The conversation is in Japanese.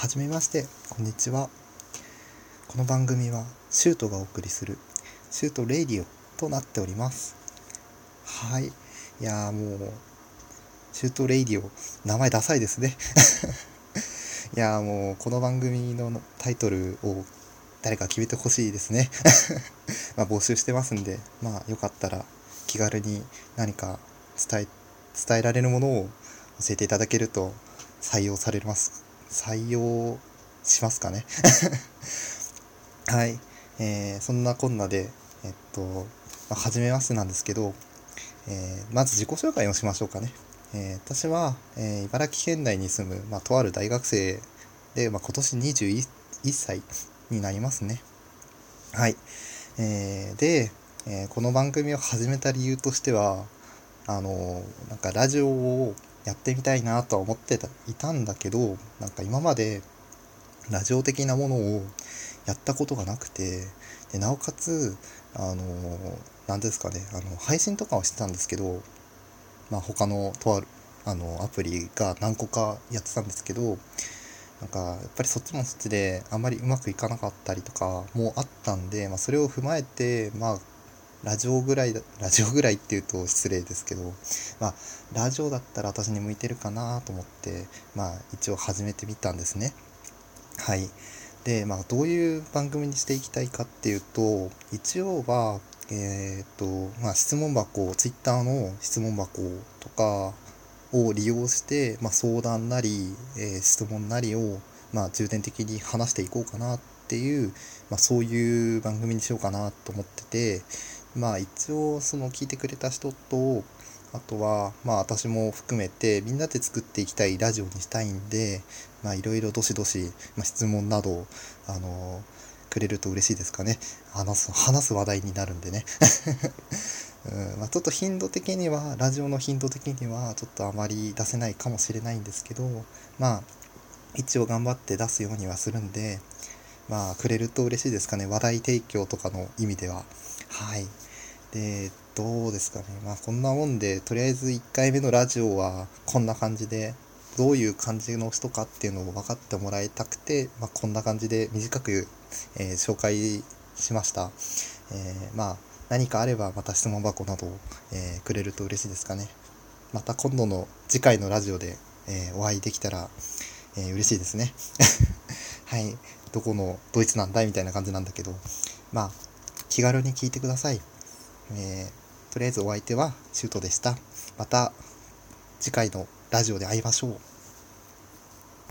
はじめましてこんにちは。この番組はシュートがお送りするシュートレイディオとなっております。はい。いやーもうシュートレイディオ名前ダサいですね。いやーもうこの番組のタイトルを誰か決めてほしいですね。まあ募集してますんでまあよかったら気軽に何か伝え伝えられるものを教えていただけると採用されます。採用しますかね。はい、えー、そんなこんなでえっと、まあ、初めましてなんですけど、えー、まず自己紹介をしましょうかね、えー、私は、え茨城県内に住む、まあ、とある大学生で、まあ、今年21歳になりますね。はい、えで、えこの番組を始めた理由としてはあのなんかラジオをやってみたいなとは思ってたいたんだけどなんか今までラジオ的なものをやったことがなくてでなおかつあの何ですかねあの配信とかはしてたんですけど、まあ、他のとあるあのアプリが何個かやってたんですけどなんかやっぱりそっちもそっちであんまりうまくいかなかったりとかもあったんで、まあ、それを踏まえてまあラジオぐらいだ、ラジオぐらいっていうと失礼ですけど、まあ、ラジオだったら私に向いてるかなと思って、まあ、一応始めてみたんですね。はい。で、まあ、どういう番組にしていきたいかっていうと、一応は、えっ、ー、と、まあ、質問箱、ツイッターの質問箱とかを利用して、まあ、相談なり、えー、質問なりを、まあ、重点的に話していこうかなっていう、まあ、そういう番組にしようかなと思ってて、まあ一応その聞いてくれた人とあとはまあ私も含めてみんなで作っていきたいラジオにしたいんでまあいろいろどしどし、まあ、質問などあのくれると嬉しいですかね。話す話す話題になるんでね。うんまあ、ちょっと頻度的にはラジオの頻度的にはちょっとあまり出せないかもしれないんですけどまあ一応頑張って出すようにはするんでまあくれると嬉しいですかね話題提供とかの意味でははい。で、どうですかね。まあこんなもんで、とりあえず1回目のラジオはこんな感じで、どういう感じの人かっていうのを分かってもらいたくて、まあ、こんな感じで短く、えー、紹介しました。えー、まあ何かあればまた質問箱などを、えー、くれると嬉しいですかね。また今度の次回のラジオで、えお会いできたら、え嬉しいですね。はい。どこのドイツなんだいみたいな感じなんだけど、まあ気軽に聞いてください。えー、とりあえずお相手はシュートでした。また次回のラジオで会いましょう。